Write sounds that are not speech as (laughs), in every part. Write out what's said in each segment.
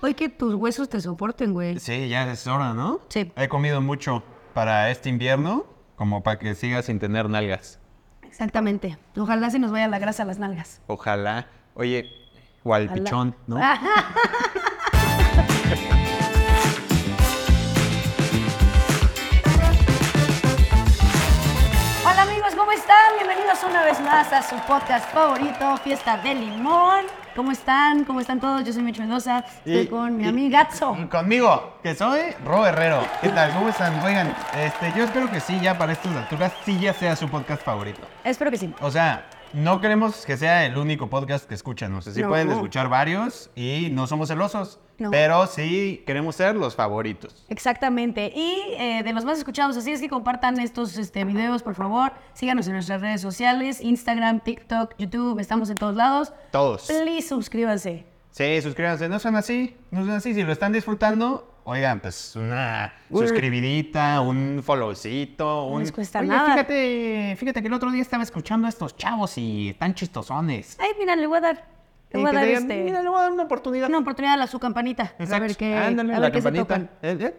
Hoy que tus huesos te soporten, güey. Sí, ya es hora, ¿no? Sí. He comido mucho para este invierno, como para que sigas sin tener nalgas. Exactamente. Ojalá se nos vaya la grasa a las nalgas. Ojalá. Oye, o al Ojalá. pichón, ¿no? (laughs) Hola amigos, ¿cómo están? Bienvenidos una vez más a su podcast favorito, Fiesta de Limón. ¿Cómo están? ¿Cómo están todos? Yo soy Micho Mendoza, estoy Y- con mi y- amigazo. y Conmigo, que soy Ro Herrero. ¿Qué tal? ¿Cómo están? Oigan, este, yo espero que sí, ya para estas alturas, sí ya sea su podcast favorito. Espero que sí. O sea, no queremos que sea el único podcast que escuchan. O sea, sí No. pueden escuchar varios y no somos celosos. No. Pero sí queremos ser los favoritos. Exactamente. Y eh, de los más escuchados, así es que compartan estos este, videos, por favor. Síganos en nuestras redes sociales, Instagram, TikTok, YouTube, estamos en todos lados. Todos. Please suscríbanse. Sí, suscríbanse. No son así. No son así. Si lo están disfrutando, oigan, pues una suscribidita, un followcito. Un... les cuesta Oye, nada. Fíjate, fíjate que el otro día estaba escuchando a estos chavos y están chistosones. Ay, mira, le voy a dar, le voy a dar digan, este, Mira, le voy a dar una oportunidad. una oportunidad a su campanita. A Exacto. ver qué, Ándale, a la ver qué se campanita. tocan.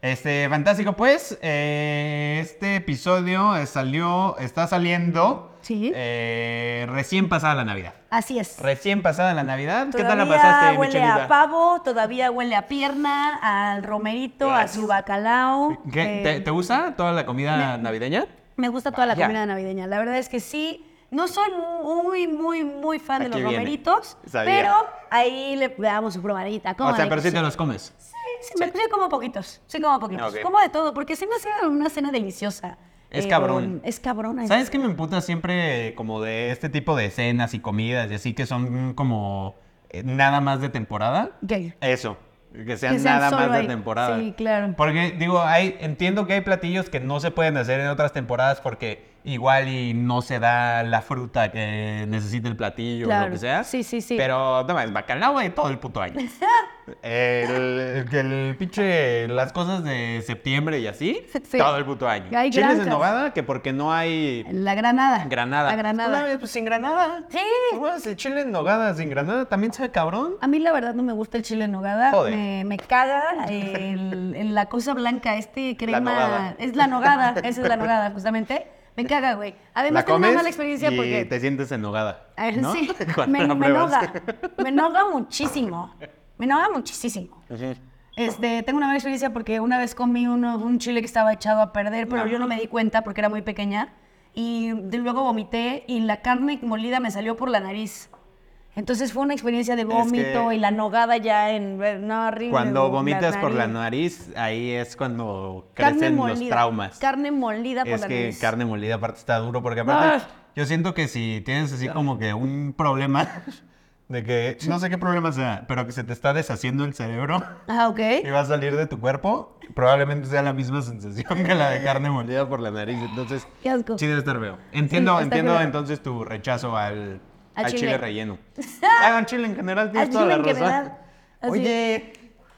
Este, fantástico, pues. eh, este episodio salió, está saliendo. Sí. eh, recién pasada la Navidad. Así es. Recién pasada la Navidad. ¿Qué tal la Todavía pasaste, huele Michelita? a pavo, todavía huele a pierna, al romerito, a su bacalao. ¿Qué? eh, ¿Te, te gusta toda la comida navideña? Me gusta toda la comida navideña. La verdad es que sí. No soy muy, muy, muy fan de los viene. romeritos, Sabía. pero ahí le damos su probadita. ¿Cómo O sea, pero sí te los comes. Sí, sí, me como poquitos. Sí, como poquitos. Como de todo, porque se me hace una cena deliciosa. Es Eh, cabrón. Es cabrón. ¿Sabes qué me emputa siempre como de este tipo de cenas y comidas y así que son como eh, nada más de temporada? ¿Qué? Eso, que sean, Que sean nada más de temporada. Sí, claro. Porque digo, hay, entiendo que hay platillos que no se pueden hacer en otras temporadas porque igual y no se da la fruta que necesita el platillo o lo que sea. Sí, sí, sí. Pero no más, bacalao hay todo el puto año. (laughs) El, el, el pinche, las cosas de septiembre y así, Sí. todo el puto año. Hay Chiles granjas. en nogada, que porque no hay La granada. granada. La granada. Una vez, pues sin granada. Sí. Pues, el chile en nogada sin granada también sabe cabrón. A mí la verdad no me gusta el chile en nogada. Joder. Me, me caga el- la cosa blanca, este crema. Es la nogada, esa es la nogada, justamente. Me caga, güey. Además tengo una mala experiencia y porque. te sientes en nogada. A ver, ¿no? Sí, (laughs) me, me noga. Me noga muchísimo. Me noga muchísimo. Este, tengo una mala experiencia porque una vez comí uno, un chile que estaba echado a perder, pero yo no me di cuenta porque era muy pequeña. Y de- luego vomité y la carne molida me salió por la nariz. Entonces fue una experiencia de vómito que- y la nogada ya en... No, horrible. Cuando vomitas por la nariz. ahí es cuando Carne crecen los traumas. Carne molida por es la que nariz. carne molida aparte está duro porque aparte Ah. yo siento que si tienes así como que un problema (laughs) de que no sé qué problema sea, pero que se te está deshaciendo el cerebro Ah, ok. (laughs) y va a salir de tu cuerpo, probablemente sea la misma sensación que la de carne molida por la nariz. Entonces, Qué asco. sí debe estar feo. Entiendo, entiendo entonces tu rechazo al, Al al chile. chile. relleno. (laughs) Hagan chile en general, tienes Al toda chile la en razón. general. Así. Oye,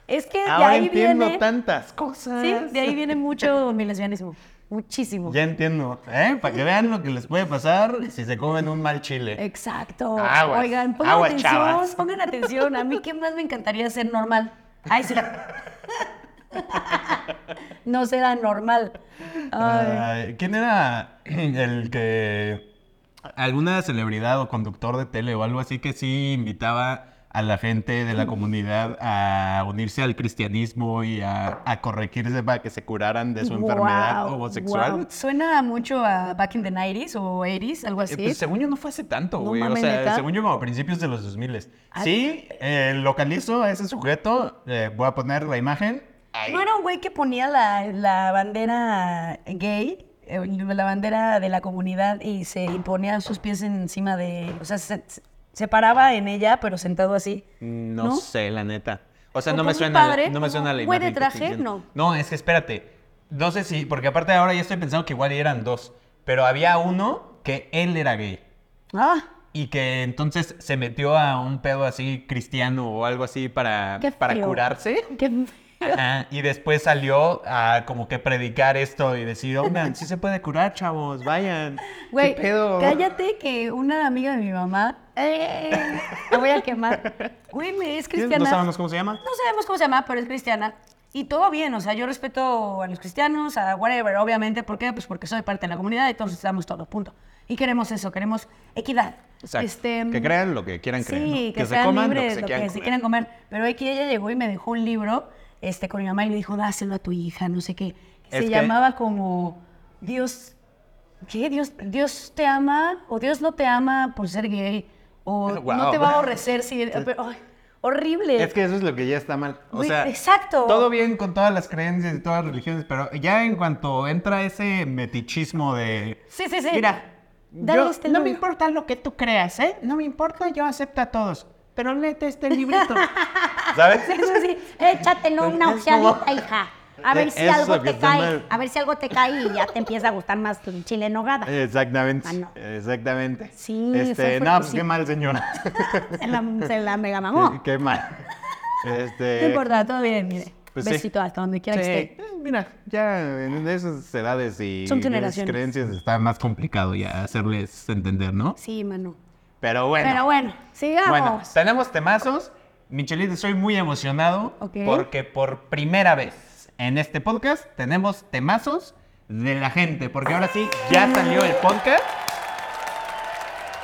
Es que de ahora ahí entiendo viene... tantas cosas. Sí, de ahí viene mucho mi lesbianismo. Muchísimo. Ya entiendo, ¿eh? Para que vean lo que les puede pasar si se comen un mal chile. Exacto. Aguas, Oigan, pongan aguas, atención, chavas. pongan atención. A mí, ¿qué más me encantaría ser normal? Ay, sí. (laughs) no será normal. Ay. ¿Quién era el que alguna celebridad o conductor de tele o algo así que sí invitaba a la gente de la comunidad a unirse al cristianismo y a, a corregirse para que se curaran de su enfermedad Guau, homosexual? guau. Suena mucho a Back in the 90s o 80s, algo Eh, así. pues, según yo no fue hace tanto, No güey. o mames, sea, ¿neta? según yo como a principios de los 2000. Ah. Sí, eh, localizo a ese sujeto. eh, voy a poner la imagen. Ahí. ¿No era un güey que ponía la, la bandera gay, eh, la bandera de la comunidad y se y ponía sus pies encima de... O sea, se, se paraba en ella, pero sentado así? No, ¿No? sé, la neta. O sea, no me suena, padre, no me suena la de imagen. estoy traje, no. No, es que espérate. No sé si, porque aparte ahora ya estoy pensando que igual eran dos. Pero había uno que él era gay. Ah, Y que entonces se metió a un pedo así cristiano o algo así para, para curarse. Qué- Ajá, y después salió a como que predicar esto y decir, oigan, sí se puede curar, chavos, vayan. Güey, ¿Qué pedo? cállate que una amiga de mi mamá, eh, la voy a quemar. Güey, es cristiana. No sabemos cómo se llama. No sabemos cómo se llama, pero es cristiana. Y todo bien, o sea, yo respeto a los cristianos, a whatever, obviamente. ¿Por qué? Pues porque soy parte de la comunidad y todos estamos todos, punto. Y queremos eso, queremos equidad. Exacto. Este, que crean lo que quieran creer. ¿no? Sí, que, se coman libres lo lo que que se se quieran quieran comer. comer. Pero aquí ella llegó y me dejó un libro este, con mi mamá y le dijo, dáselo a tu hija, no sé qué. Es Se que- llamaba como Dios, ¿qué? Dios, Dios te ama o Dios no te ama por ser gay o (laughs) no Guau. te va a aborrecer si... pero, horrible. Es que eso es lo que ya está mal. O sea, exacto. todo bien con todas las creencias y todas las religiones, pero ya en cuanto entra ese metichismo de... Sí, sí, sí. Mira, Dale yo- este no me importa lo que tú creas, ¿eh? No me importa, yo acepto a todos. Pero léete este librito. (laughs) ¿Sabes? Sí, sí, sí. Échatelo una como- ojeadita, hija. A ver Es si algo te cae. mal. A ver si algo te cae y ya te empieza a gustar más tu chile en nogada. Exactamente. Ah, no. Exactamente. Sí, Este, no, pues qué sí. mal, señora. Se la, se la mega (laughs) mamó. qué, qué mal. Este, No importa, todo bien, mire. Pues sí. Besito hasta donde quiera Sí, que esté. eh, mira, ya en esas edades y Son esas generaciones. creencias está más complicado ya hacerles entender, ¿no? Sí, Manu. Pero bueno. Pero bueno, sigamos. Bueno, tenemos temazos. Michelita, estoy muy emocionado porque por primera vez en este podcast tenemos temazos de la gente. Porque ahora sí, ya salió el podcast.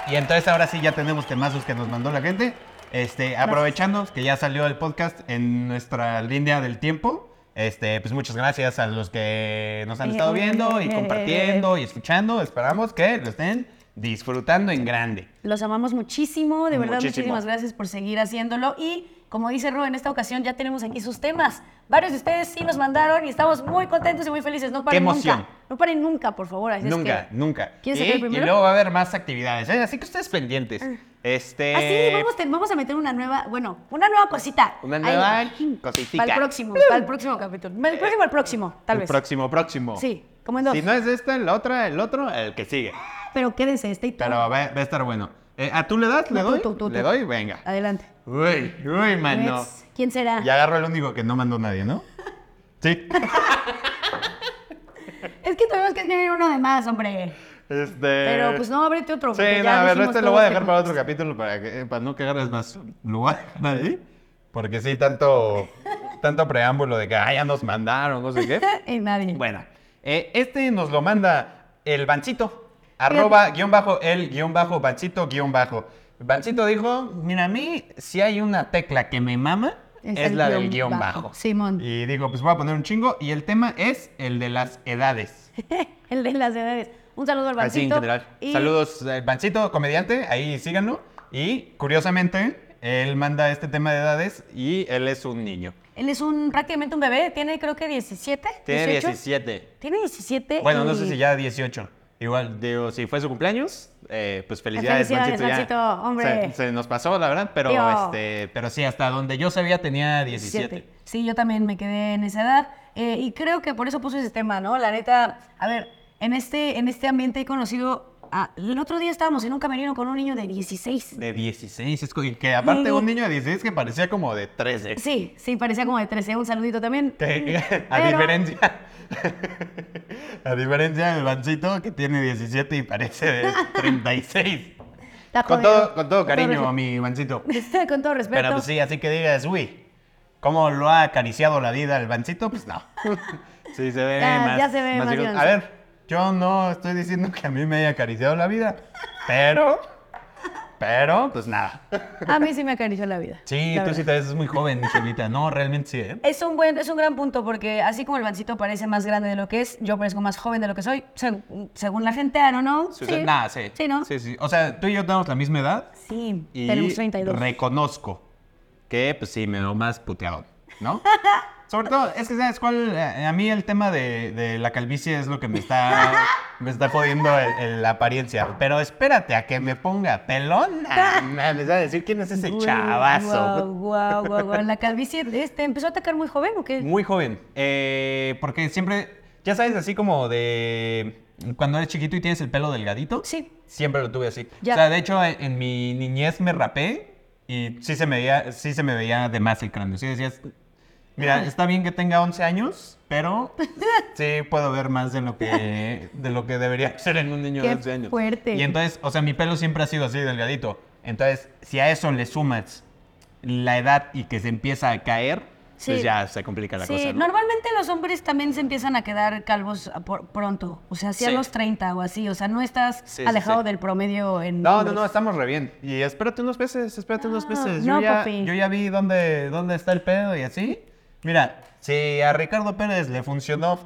Y entonces ahora sí ya tenemos temazos que nos mandó la gente. Este, aprovechando que ya salió el podcast en nuestra línea del tiempo. Este, pues muchas gracias a los que nos han estado viendo y compartiendo y escuchando. Esperamos que lo estén disfrutando en grande. Los amamos muchísimo, de verdad, Muchísimo. muchísimas gracias por seguir haciéndolo. Y como dice Ro, en esta ocasión ya tenemos aquí sus temas. Varios de ustedes sí nos mandaron y estamos muy contentos y muy felices. No paren emoción! nunca. No paren nunca, por favor. Así es Nunca, que- nunca. ¿Quieres y, sacar y primero? luego va a haber más actividades, ¿eh? así que ustedes pendientes. Este. Ah, sí, vamos, te- vamos a meter una nueva, bueno, una nueva cosita. Una Ahí. nueva cosita. Para el próximo, para el próximo capítulo. El próximo, el próximo, tal el vez. próximo, próximo. Sí, como en dos. Si no es este, el otro, el otro, el que sigue. Pero quédense, este y todo. Pero va, va a estar bueno. Eh, ¿A tú le das? ¿Le No, tú, doy? tú, tú, ¿Le doy? Venga. Adelante. Uy, uy, mano. Next. ¿Quién será? Y agarro el único que no mandó nadie, ¿no? Sí. (laughs) Es que tuvimos que escribir uno de más, hombre. Este. Pero pues no, ábrete otro. Sí, no, ya a ver, dijimos este lo voy a dejar que- para otro capítulo para, que, eh, para no cagarles más. Lo voy a dejar ahí. Porque sí, tanto, tanto preámbulo de que ah, ya nos mandaron, no sé qué. (laughs) Y nadie. Bueno, eh, este nos lo manda el Bancito. Arroba, guion bajo, el, guion bajo, Bancito, guion bajo. Bancito dijo, mira, a mí, si hay una tecla que me mama, Es la guion del guion bajo. bajo. Simón. Y digo, pues voy a poner un chingo. Y el tema es el de las edades. (laughs) el de las edades. Un saludo al Así en Bancito. general. Y- Saludos, eh, Bancito, comediante, ahí síganlo. Y curiosamente, él manda este tema de edades y él es un niño. Él es un prácticamente un bebé, tiene creo que 17. Tiene 18. 17. Tiene 17. Bueno, no sé si ya 18. Igual, digo, si fue su cumpleaños, eh, pues felicidades, Felicidades, Bancito, ya. Hombre. Se, se nos pasó, la verdad, pero, este, pero sí, hasta donde yo sabía tenía 17. Sí, yo también me quedé en esa edad. eh, y creo que por eso puse ese tema, ¿no? La neta, a ver, en este, en este ambiente he conocido. A- el otro día estábamos en un camerino con un niño de 16. De 16, es que aparte un niño de 16 que parecía como de 13. Sí, sí, parecía como de 13. Un saludito también. Que, (laughs) a Pero- diferencia. (laughs) a diferencia del Bancito que tiene 17 y parece de (laughs) 36. Está Con todo, con todo cariño, respeto. mi Bancito. con todo respeto. Pero pues sí, así que digas, uy, ¿cómo lo ha acariciado la vida el Bancito? Pues no. Sí, se ve Ya- más. ya se ve más grande. A ver, yo no estoy diciendo que a mí me haya acariciado la vida, pero. Pero, pues nada. A mí sí me acarició la vida. Sí, la tú verdad. sí te ves muy joven, Michelita. No, realmente sí, ¿eh? Es un buen, es un gran punto porque así como el bancito parece más grande de lo que es, yo parezco más joven de lo que soy, seg- según la gente, don't know. Sí, sea, nada, sí. Sí, ¿no? Sí, sí. O sea, tú y yo tenemos la misma edad. Sí, Y tenemos 32. reconozco que, pues sí, me veo más puteado, ¿no? (laughs) Sobre todo, es que, ¿sabes cuál? Eh, A mí el tema de, de la calvicie es lo que me está, (laughs) me está jodiendo la apariencia. Pero espérate a que me ponga pelona. (laughs) Me va a decir quién es ese chavazo. (laughs) Guau, guau, guau. La calvicie, este, ¿empezó a atacar muy joven o qué? Muy joven. Eh, porque siempre, ya sabes, así como de cuando eres chiquito y tienes el pelo delgadito. Sí. Siempre lo tuve así. Ya. O sea, de hecho, en, en mi niñez me rapé y sí se me veía, sí se me veía de más el cráneo. Sí decías, Mira, está bien que tenga 11 años, pero sí puedo ver más de lo que, de lo que debería ser en un niño Qué de 11 años. fuerte. Y entonces, o sea, mi pelo siempre ha sido así, delgadito. Entonces, si a eso le sumas la edad y que se empieza a caer, Sí. pues ya se complica la Sí, cosa. ¿no? normalmente los hombres también se empiezan a quedar calvos a por- pronto. O sea, si a Sí. los 30 o así. O sea, no estás Sí, sí, alejado sí. del promedio en. No, no, hombres. no, estamos re bien. Y espérate unos meses, espérate unos Ah, meses. no, yo, ya, papi. yo ya vi dónde, dónde está el pedo y así. Mira, si a Ricardo Pérez le funcionó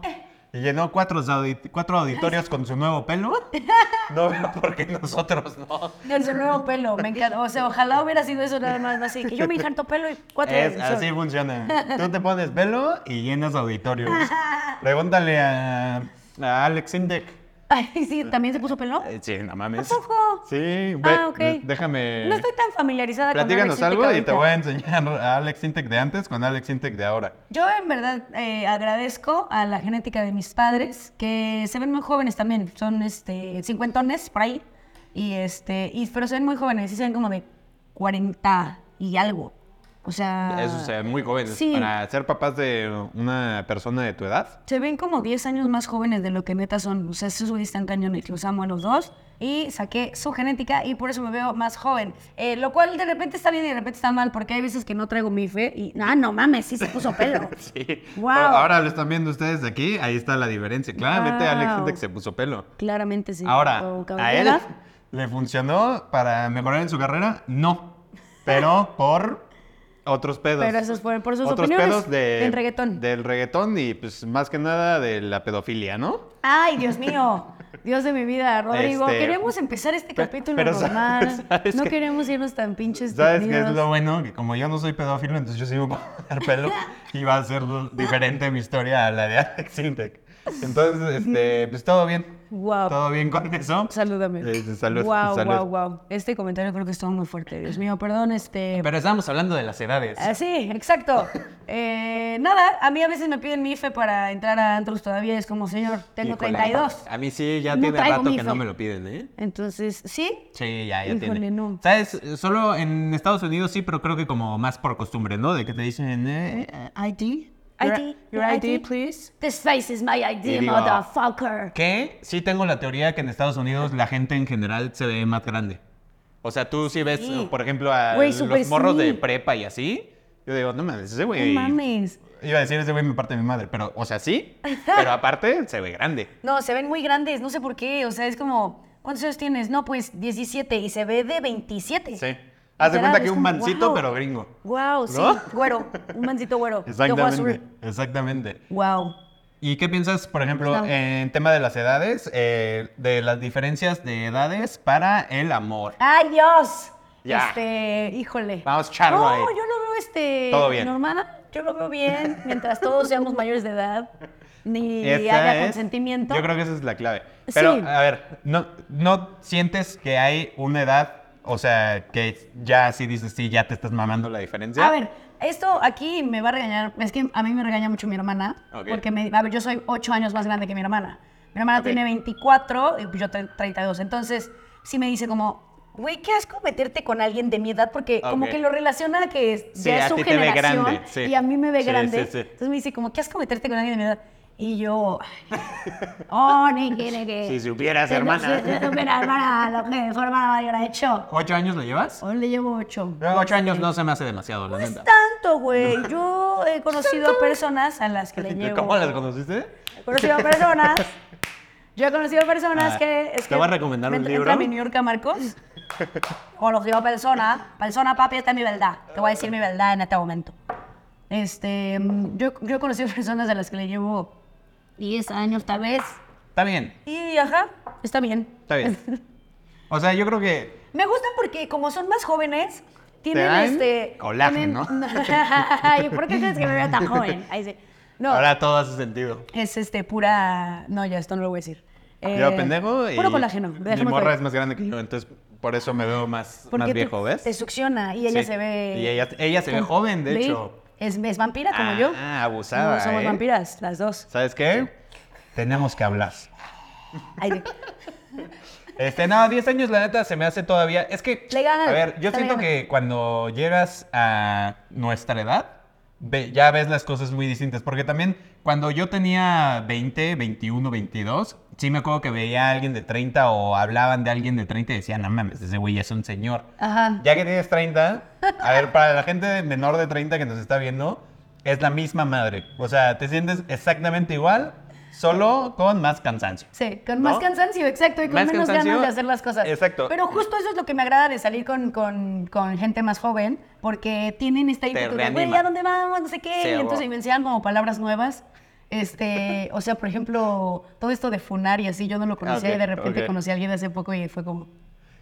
y llenó cuatro, cuatro auditorios con su nuevo pelo, (laughs) no veo por qué nosotros no. En su nuevo pelo, me encanta. O sea, ojalá hubiera sido eso nada más. Así que yo me harto pelo y cuatro Es, así funciona. Tú te pones pelo y llenas auditorios. (laughs) Pregúntale a, a Alex Intec. Ay, (laughs) sí, ¿también se puso pelo? Eh, Sí, no mames. ¿A poco? Sí, ve, Ah, ok. déjame. No estoy tan familiarizada con Platícanos Alex algo Intec y te voy a enseñar a Alex Intec de antes con Alex Intec de ahora. Yo en verdad eh, agradezco a la genética de mis padres, que se ven muy jóvenes también, son este, cincuentones por ahí, y este, y, pero se ven muy jóvenes, y se ven como de 40 y algo. O sea, Eso, o sea, muy jóvenes. sí. Para ser papás de una persona de tu edad. se ven como 10 años más jóvenes de lo que neta son. O sea, esos güeyes están cañones, los amo a los dos. Y saqué su genética y por eso me veo más joven. Eh, lo cual de repente está bien y de repente está mal, porque hay veces que no traigo mi fe y... Ah, no mames, sí se puso pelo. (laughs) Sí. Wow. Ahora lo están viendo ustedes de aquí, ahí está la diferencia. Claramente Alex Wow. Intec se puso pelo. Claramente sí. Ahora, O ¿a él le funcionó para mejorar en su carrera? No. Pero (laughs) por otros pedos. Pero esos fueron por sus otros opiniones pedos de, del reggaetón. Del reggaetón y pues más que nada de la pedofilia, ¿no? Ay, Dios mío. (laughs) Dios de mi vida, Rodrigo. Este, Queremos empezar este capítulo pero normal. (laughs) ¿sabes no queremos irnos tan pinches ¿Sabes qué es lo bueno? Que como yo no soy pedófilo, entonces yo sigo con el pelo (laughs) y va a ser diferente mi historia a la de Alex Intec. Entonces, este, pues todo bien. Guau. Todo bien con eso. Salúdame. Este, salud, Wow, salud. wow, wow. Este comentario creo que estuvo muy fuerte. Dios mío, perdón, este. Pero estábamos hablando de las edades. Ah, sí, exacto. Eh, nada, a mí a veces me piden mi IFE para entrar a antros todavía. Es como, señor, tengo Híjole. 32. A mí sí, ya No tiene rato que no me lo piden, ¿eh? Entonces, ¿sí? Sí, ya, ya Híjole, tiene. no. ¿Sabes? Solo en Estados Unidos sí, pero creo que como más por costumbre, ¿no? De que te dicen, eh, eh, ID. Your- ID, Your your ID, ID. please. This face is my idea, digo, motherfucker. Que sí tengo la teoría que en Estados Unidos la gente en general se ve más grande. O sea, tú sí ves, Sí. por ejemplo, a Güey, los morros de sí. prepa y así. Yo digo, no mames, ese No güey. mames. Iba a decir, ese güey me parte de mi madre, pero, o sea, sí, (laughs) pero aparte se ve grande. No, se ven muy grandes, no sé por qué. O sea, es como, ¿cuántos años tienes? No, pues 17 y se ve de 27. Sí. Haz de cuenta que un mancito, wow. pero gringo. Wow, sí, ¿No? güero, un mancito güero. (laughs) Exactamente. Exactamente. Wow. ¿Y qué piensas, por ejemplo, en tema de las edades, eh, de las diferencias de edades para el amor? ¡Ay, Dios! Ya. Este, híjole. Vamos a echarlo no, ahí. yo lo veo este. Todo bien. Normal, yo lo veo bien, mientras todos seamos mayores de edad. Ni haya es- consentimiento. Yo creo que esa es la clave. Pero, Sí. a ver, ¿no, ¿no sientes que hay una edad, o sea, que ya si dices, sí, ya te estás mamando la diferencia? A ver, esto aquí me va a regañar. Es que a mí me regaña mucho mi hermana. Porque, me, a ver, yo soy 8 años más grande que mi hermana. Mi hermana tiene 24 y yo tre- 32. Entonces, sí me dice como, güey, qué asco meterte con alguien de mi edad porque como que lo relaciona a que es- Sí, ya es su generación grande, sí. y a mí me ve Sí, grande. sí, sí. Entonces me dice como, qué asco meterte con alguien de mi edad. Y yo, oh, ni que, ni que. Si supieras, hermana. Si, si supiera, hermana, lo que su hermana mayor ha hecho. ¿Ocho años le llevas? Hoy le llevo 8. Ocho años no se me hace demasiado, la No es neta. tanto, güey. Yo he conocido personas a las que le (laughs) llevo. ¿Cómo las conociste? He conocido personas. Yo he conocido personas Ah, que. Es te voy a recomendar un libro. Entra mi New York a Marcos. Conocido a personas. Persona, papi, esta es mi verdad. Te voy a decir mi verdad en este momento. Este. Yo, yo he conocido personas a las que le llevo 10 años, tal vez. Está bien, Y ajá, está bien. está bien. (laughs) O sea, yo creo que Me gusta porque como son más jóvenes, tienen dan este... colágeno, tienen- (laughs) ¿por qué crees que me veo tan (laughs) joven? Ahí sí. No, ahora todo hace sentido. es este pura... No, ya, esto no lo voy a decir. Eh, yo pendejo y Puro colágeno. mi morra es más grande que yo, entonces por eso me veo más, Porque más te- viejo, ¿ves? Te succiona y ella Sí. se ve... Y ella, ella se ve joven, de hecho. Es, es vampira como yo. Ah, abusada, No, somos ¿eh? vampiras, las dos. ¿Sabes qué? Tenemos que hablar. Sí. (laughs) Este, no, 10 años la neta se me hace todavía. Es que, Legal, a ver, yo siento que cuando llegas a nuestra edad, ve- ya ves las cosas muy distintas. Porque también cuando yo tenía 20, 21, 22, sí me acuerdo que veía a alguien de 30 o hablaban de alguien de 30 y decían, no mames, ese güey es un señor. Ajá. Ya que tienes 30, a ver, para la gente menor de 30 que nos está viendo, es la misma madre. O sea, te sientes exactamente igual, solo con más cansancio. Sí, con ¿No? más cansancio, exacto, y con Más menos cansancio, ganas de hacer las cosas. exacto. Pero justo eso es lo que me agrada de salir con, con, con gente más joven, porque tienen esta reanima. güey, ¿a dónde vamos? No sé qué. Sí, y entonces enseñan como palabras nuevas. Este, o sea, por ejemplo, todo esto de funar y así, yo no lo conocía y de repente conocí a alguien hace poco y fue como,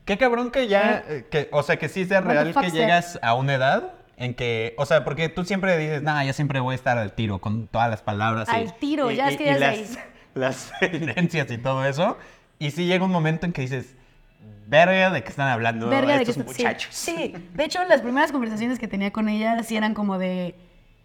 Qué cabrón que ya, eh, que, o sea, que sí the real que llegas a una edad en que, o sea, porque tú siempre dices, nah, yo siempre voy a estar al tiro con todas las palabras. y- Al tiro, y- ya y- es que ya es las, ahí. (laughs) las (laughs) tendencias y todo eso. Y sí llega un momento en que dices, verga, ¿de qué están hablando verga de que está- sí, muchachos? Sí, de hecho, las primeras conversaciones que tenía con ella sí eran como de,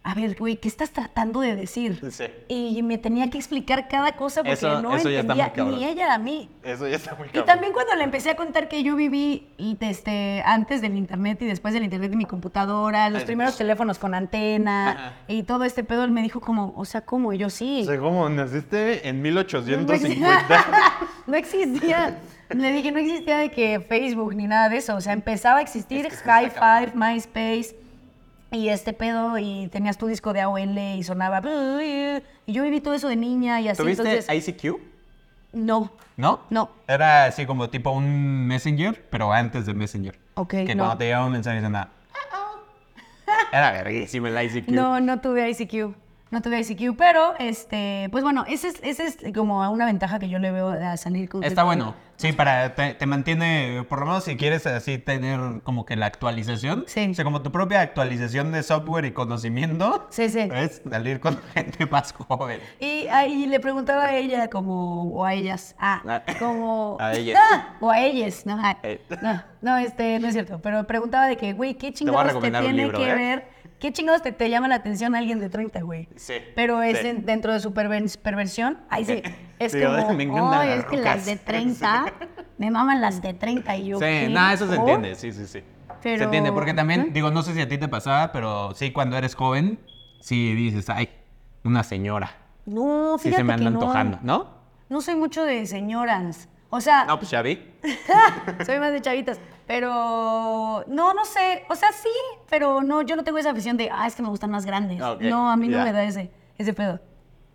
a ver, güey, ¿qué estás tratando de decir? Sí. Y me tenía que explicar cada cosa porque Eso- no eso entendía ni ella a mí. Eso ya está muy Y cabrón. también cuando le empecé a contar que yo viví este, antes del internet y después del internet de mi computadora, los Ay, primeros teléfonos con antena Ajá. y todo este pedo, él me dijo como, o sea, ¿cómo? Y yo sí. O sea, ¿cómo naciste en No 1850? (laughs) No existía. Le dije, no existía de que Facebook ni nada de eso. O sea, empezaba a existir Es que High Five, MySpace y este pedo y tenías tu disco de AOL y sonaba. Y yo viví todo eso de niña y así. ¿Tuviste entonces, ICQ? no. ¿No? No. Era así como tipo un Messenger, pero antes de Messenger. Ok, Que no. te llegaba un mensaje decían, ah, (laughs) Era verguísimo el ICQ. No, no tuve ICQ. No tuve ICQ, pero este, pues bueno, ese es, ese es como una ventaja que yo le veo a salir con Está bueno. Sí, para te, te mantiene, por lo menos si quieres así tener como que la actualización. Sí. O sea, como tu propia actualización de software y conocimiento. Sí, sí. Es salir con (laughs) gente más joven. Y, ah, y le preguntaba a ella como, o a ellas, ah, Ah, como... (laughs) a ellas. Ah, o a ellas, no, ah, Eh. no, no, este, no es cierto, pero preguntaba de que, güey, ¿qué voy a chingados te tiene libro, que ¿eh? ver? ¿Qué chingados te, te llama la atención alguien de 30, güey? Sí, Pero es sí. en- dentro de su perver- perversión, ahí sí, (laughs) es Sí, como, me "Ay, las es que rucas". las de (laughs) 30, me maman las de 30 y yo, Sí, nada, eso se entiende, sí, sí, sí. Se entiende, porque también, ¿Eh? digo, no sé si a ti te pasaba, pero sí, cuando eres joven, sí dices, ay, una señora. No, Sí fíjate se me anda que no. antojando, ¿no? No soy mucho de señoras. O sea, No, pues ya vi. (laughs) Soy más de chavitas. Pero no, no sé. O sea, sí, pero no, yo no tengo esa afición de, ah, es que me gustan más grandes. Ok, No, a mí no me da ese, ese pedo.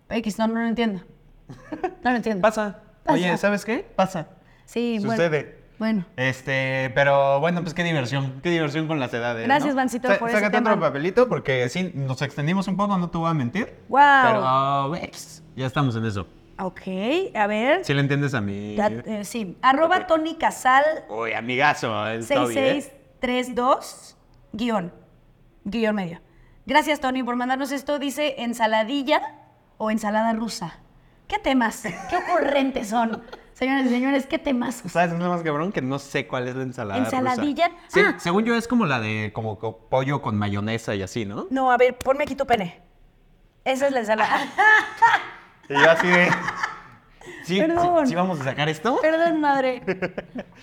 X, no, no lo entiendo. (laughs) No lo entiendo. Pasa. Pasa. Oye, ¿sabes qué? Pasa. Sí, bueno. Sucede. Bueno. Este, pero bueno, pues qué diversión, qué diversión con las edades. Gracias, ¿no? Vancito, Sa- por Sácate otro papelito porque sí, nos extendimos un poco, no te voy a mentir. Wow. Pero, pues, ya estamos en eso. Ok, a ver. Si le entiendes a mí. Eh, sí. Arroba Tony Casal Uy, amigazo, el Toby, ¿eh? 6632 guion. Guión medio. Gracias, Tony, por mandarnos esto. Dice ensaladilla o ensalada rusa. ¿Qué temas? ¿Qué ocurrentes son? (laughs) Señores y señores, ¿qué temas? ¿Sabes es lo más cabrón? Que no sé cuál es la ensalada rusa. ¿Ensaladilla? Sí, Ah. según yo es como la de como co- pollo con mayonesa y así, ¿no? No, a ver, ponme aquí tu pene. Esa es la ensalada. (laughs) Y yo así de... ¿Sí, Perdón. sí, sí vamos a sacar esto? Perdón, madre.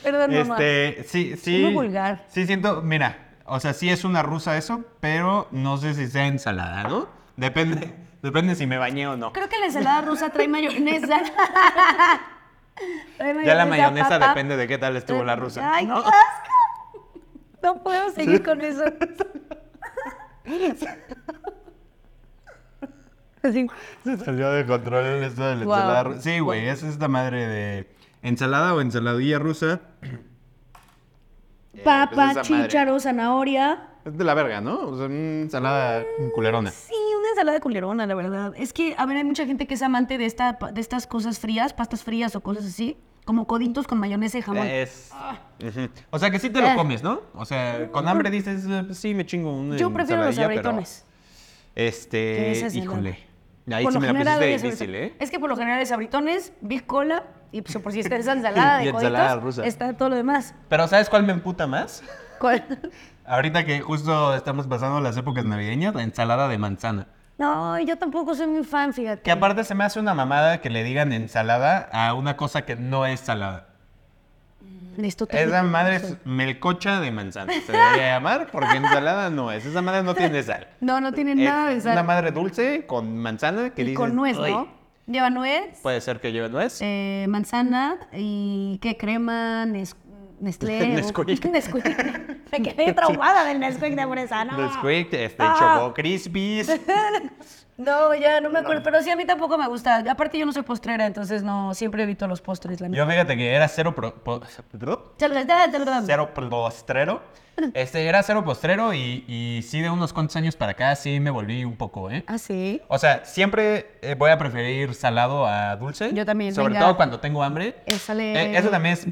Perdón, mamá. Este, sí, sí. muy vulgar. Sí, siento, mira, o sea, sí es una rusa eso, pero no sé si sea ensalada, ¿no? Depende, depende si me bañé o no. Creo que la ensalada rusa trae mayonesa. (laughs) Trae Ya la mayonesa depende de qué tal estuvo la rusa. Ay, ¿no? qué asco. No puedo seguir con eso. (laughs) Así. Se salió de control esto de la ensalada rusa. Sí, güey, es esta madre de ensalada o ensaladilla rusa. Eh, Papa, pues esa madre. chícharo, zanahoria. Es de la verga, ¿no? O sea, una ensalada culerona. Sí, una ensalada culerona, la verdad. Es que, a ver, hay mucha gente que es amante de, esta, de estas cosas frías, pastas frías o cosas así, como coditos con mayonesa y jamón. Es... Ujú. O sea, que sí te lo Eh. comes, ¿no? O sea, con hambre dices, eh, pues sí, me chingo una Yo prefiero los ensaladilla, pero, abritones. Este, híjole. Ahí Por sí lo me la pusiste es difícil. ¿eh? Es que por lo general es abritones, Big Cola, y pues, por si está esa (laughs) ensalada de Y coditos, ensalada rusa. está todo lo demás. Pero ¿sabes cuál me emputa más? ¿Cuál? (laughs) Ahorita que justo estamos pasando las épocas navideñas, la ensalada de manzana. No, yo tampoco soy muy fan, fíjate. Que aparte se me hace una mamada que le digan ensalada a una cosa que no es salada. Esa madre es melcocha de manzana. Se debería (laughs) llamar porque ensalada no es. Esa madre no tiene sal. No, no tiene Es nada de sal. una madre dulce con manzana que y dices, con nuez. ¿no? Lleva nuez, Puede ser que lleve nuez. eh, manzana y qué crema, Nes- Nestlé. (laughs) Nesquik. (laughs) Nesquik. Me quedé traumada del Nesquik de fresa, ¿no? Nesquik, este, Ah. Choco Crispies. No, ya no me acuerdo. Pero sí, a mí tampoco me gusta. Aparte, yo no soy postrera, entonces no, siempre evito los postres. La. Yo fíjate que era cero pro- po- cero postrero. Este, era cero postrero y, y sí de unos cuantos años para acá sí me volví un poco, ¿eh? Ah, sí. O sea, siempre eh, voy a preferir salado a dulce. Yo también, Sobre venga. todo cuando tengo hambre. Eh, sale- Eh, eso también es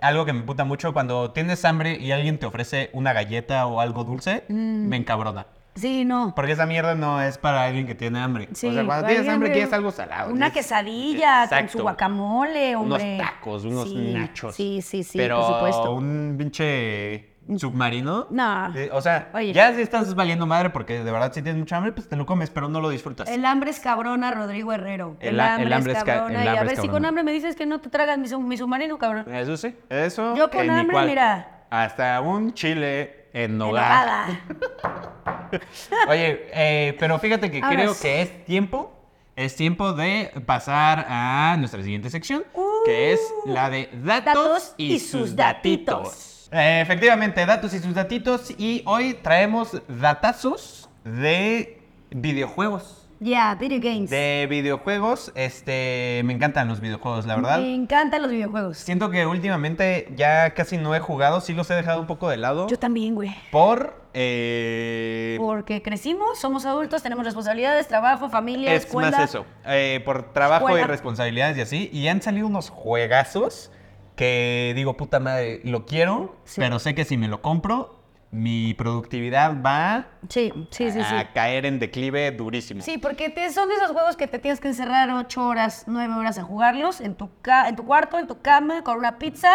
algo que me puta mucho. Cuando tienes hambre y alguien te ofrece una galleta o algo dulce, Mm. me encabrona. Sí, no. Porque esa mierda no es para alguien que tiene hambre. Sí, o sea, cuando tienes hambre quieres algo salado. Una Es- quesadilla con su guacamole, Unos hombre. tacos, unos Sí, nachos. Sí, sí, sí, Pero por supuesto. un pinche submarino. No. eh, o sea, Oye. ya si estás valiendo madre porque de verdad si tienes mucha hambre, pues te lo comes, pero no lo disfrutas. El hambre es cabrona, Rodrigo Herrero. El ha- el hambre es ca- el y a hambre ver si con cabrona. hambre me dices que no te tragas mi, mi submarino, cabrón. Eso sí, eso. Yo con hambre, mira. Hasta un chile en nogada. (laughs) Oye, eh, pero fíjate que Ahora creo sí. que es tiempo. Es tiempo de pasar a nuestra siguiente sección, que es la de datos, Datos y, y sus sus datitos. datitos. Eh, efectivamente, datos y sus datitos. Y hoy traemos datazos de videojuegos. Ya, video games. De videojuegos, este, me encantan los videojuegos, la verdad. Me encantan los videojuegos. Siento que últimamente ya casi no he jugado, sí los he dejado un poco de lado. Yo también, güey. Por. eh, Porque crecimos, somos adultos, tenemos responsabilidades, trabajo, familia, es escuela. más eso. eh, por trabajo y responsabilidades y así. Y han salido unos juegazos que digo, puta madre, lo quiero, Sí. pero sé que si me lo compro, mi productividad va Sí, sí, sí, sí. a caer en declive durísimo. Sí, porque te- son de esos juegos que te tienes que encerrar ocho horas, nueve horas a jugarlos en tu, ca- en tu cuarto, en tu cama, con una pizza.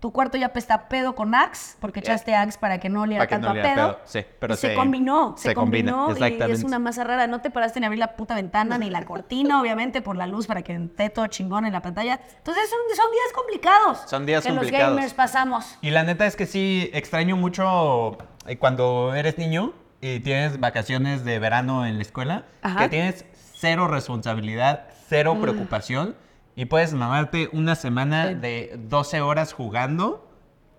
Tu cuarto ya pesta a pedo con Axe, porque echaste Axe para que no oliera Para que tanto no a pedo. pedo, sí, pero Y se, se- combinó, se, se combina, combinó y es una masa rara. No te paraste ni a abrir la puta ventana ni la cortina, (laughs) obviamente, por la luz para que esté todo chingón en la pantalla. Entonces son, son días complicados. Son días que complicados. los gamers pasamos. Y la neta es que sí extraño mucho eh, cuando eres niño y tienes vacaciones de verano en la escuela, Ajá. que tienes cero responsabilidad, cero preocupación y puedes mamarte una semana Sí. de 12 horas jugando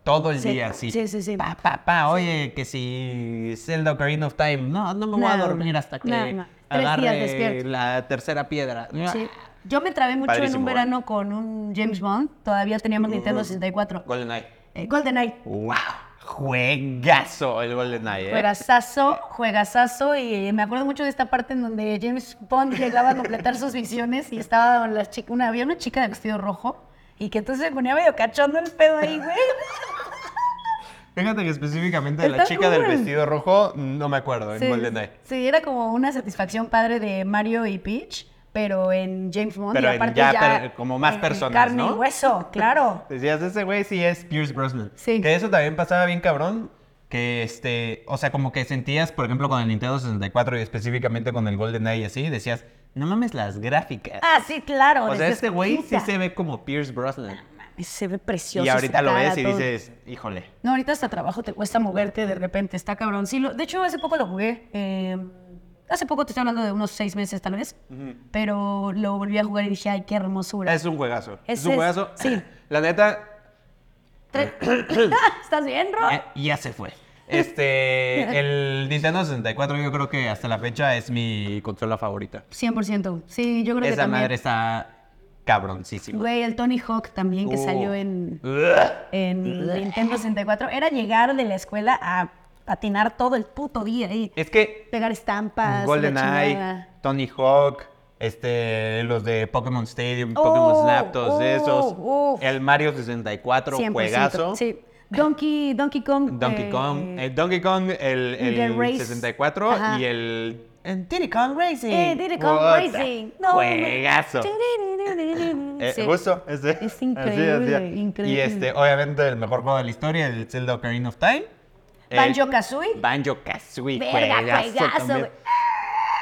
todo el Sí, día así. sí, sí, sí. Pa, pa, pa, oye, que si Zelda Ocarina of Time, no, no me voy a dormir hasta que no, no. Tres días agarre la tercera piedra. Sí. Yo me trabé mucho en Padrísimo, un ¿eh? verano con un James Bond. Todavía teníamos Nintendo 64. GoldenEye. Eh, GoldenEye. ¡Wow! Juegazo el GoldenEye, ¿eh? Juegazazo, juegazazo. Y me acuerdo mucho de esta parte en donde James Bond llegaba a completar sus visiones y estaba la chica, una, había una chica de vestido rojo y que entonces se ponía medio cachondo el pedo ahí, güey. Fíjate que específicamente de la chica del vestido rojo, no me acuerdo, en Sí, GoldenEye. sí, era como una satisfacción padre de Mario y Peach, pero en James Bond. Pero y en aparte ya ya, como más en personas, Carne y hueso, claro. (laughs) Decías, ese güey sí es Pierce Brosnan. Sí. Que eso también pasaba bien cabrón. Que este, o sea, como que sentías, por ejemplo, con el Nintendo 64 y específicamente con el GoldenEye y así, decías, no mames las gráficas. Ah, sí, claro. o sea, este güey sí "Puta, se ve como Pierce Brosnan. Se ve precioso. Y ahorita lo ves y todo. dices, híjole. No, ahorita hasta trabajo te cuesta moverte de repente, está cabrón. Sí, lo- de hecho, hace poco lo jugué. eh, hace poco te estoy hablando de unos seis meses tal vez. Pero lo volví a jugar y dije, ay, qué hermosura. Es un juegazo. Es un juegazo. sí. La neta, Tre- (coughs) ¿Estás bien, Ro? Eh, ya se fue. (laughs) Este, el Nintendo 64 yo creo que hasta la fecha es mi consola favorita. 100%. Sí, yo creo que Esa también. madre está cabroncísima. Güey, el Tony Hawk también que Uh. salió en, Ugh. en Nintendo 64. Era llegar de la escuela a patinar todo el puto día ahí. Es que Pegar estampas. GoldenEye. Tony Hawk, este, los de Pokémon Stadium, Oh, Pokémon Snap, todos oh, esos. El Mario 64, 100%, juegazo. Sí. Donkey, Donkey Kong. Donkey eh, Kong, el Donkey Kong, el, el The Race. 64 Ajá. y el, el Diddy Kong Racing. Eh, Diddy Kong Racing. No, juegazo. Eh, Sí. Justo, ese. Es (laughs) Así, increíble, así. increíble. Y este, obviamente, el mejor juego de la historia, el Zelda Ocarina of Time. Banjo Kazooie. Banjo Kazooie, Verga, juegazo juegazo.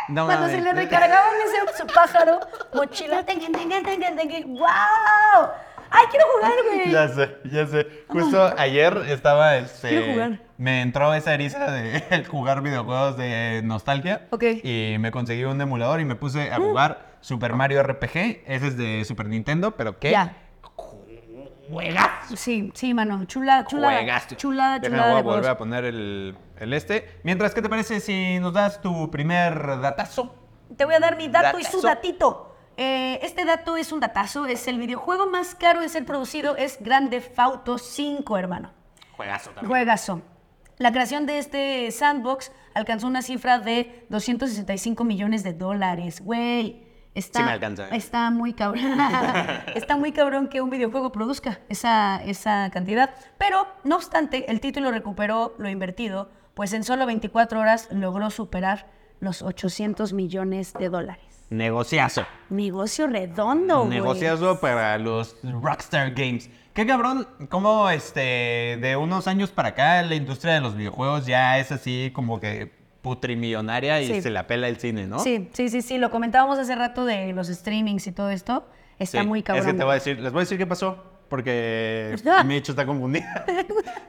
No Cuando se le recargaban ese su pájaro, mochila, tengue, tengue, tengue, tengue, ¡wow! ¡Ay, quiero jugar, güey! Ya sé, ya sé. Justo ayer estaba, este... Quiero jugar. Me entró esa eriza de (laughs) jugar videojuegos de nostalgia. Ok. Y me conseguí un emulador y me puse a jugar Super Mario RPG. Ese es de Super Nintendo, pero ¿qué? Ya. Juegazo. Sí, sí, mano. Chula, chulada. Juegazo. Chulada, Déjame, chulada voy de a volver a poner el, el este. Mientras, ¿qué te parece si nos das tu primer datazo? Te voy a dar mi dato y su datito. Eh, este dato es un datazo. Es el videojuego más caro de ser producido. Es Grand Theft Auto 5, hermano. Juegazo también. Juegazo. La creación de este sandbox alcanzó una cifra de 265 millones de dólares. Güey, está, Sí me alcanza, está muy cabrón. (laughs) está muy cabrón que un videojuego produzca esa, esa cantidad. Pero, no obstante, el título recuperó lo invertido, pues en solo 24 horas logró superar los 800 millones de dólares. Negociazo. Negocio redondo, güey. Negociazo para los Rockstar Games. Qué cabrón, como este, de unos años para acá la industria de los videojuegos ya es así como que putrimillonaria y Sí. se la pela el cine, ¿no? Sí, sí, sí, sí. Lo comentábamos hace rato de los streamings y todo esto. Está Sí, muy cabrón. Es que te voy a decir, les voy a decir qué pasó, porque (laughs) mi hecho está confundida. (laughs)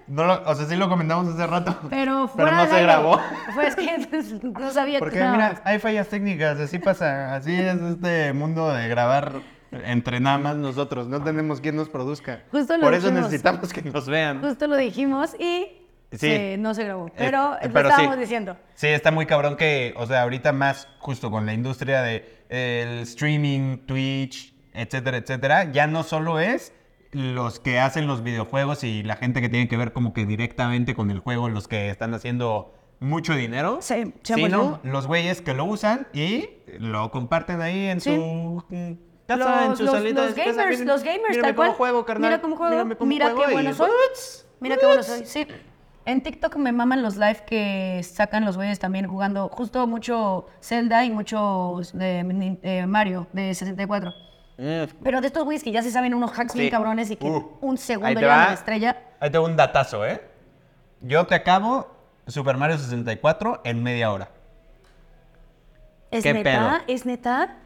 No lo- o sea, sí lo comentamos hace rato. (laughs) Pero fuera no del se grabó. Pues que no sabía Porque no. mira, hay fallas técnicas, así pasa, así es este mundo de grabar entre nada más nosotros, no tenemos quien nos produzca. Justo lo Por eso necesitamos que nos vean. Justo lo dijimos y Sí. no se grabó. Pero, Eh, lo pero sí. estábamos diciendo. Sí, está muy cabrón que, o sea, ahorita más justo con la industria de el streaming, Twitch, etcétera, etcétera, ya no solo es los que hacen los videojuegos y la gente que tiene que ver como que directamente con el juego, los que están haciendo mucho dinero, Sí, sino 100%. los güeyes que lo usan y lo comparten ahí en su casa, en Los, su los- salita de los su casa. gamers, Miren, los gamers, mírame tal cómo cual. juego, carnal. Mira cómo juego. Mírame cómo Mira juego qué bueno soy. Mira qué bueno soy. Sí. En TikTok me maman los live que sacan los güeyes también jugando justo mucho Zelda y mucho de, eh, Mario de 64. Mm. Pero de estos güeyes que ya se saben unos hacks bien Sí. cabrones y que Uh, un segundo te llegan a va. la estrella. Ahí tengo un datazo, ¿eh? Yo te acabo Super Mario 64 en media hora. ¿Es ¿Qué neta? pedo? ¿Es neta?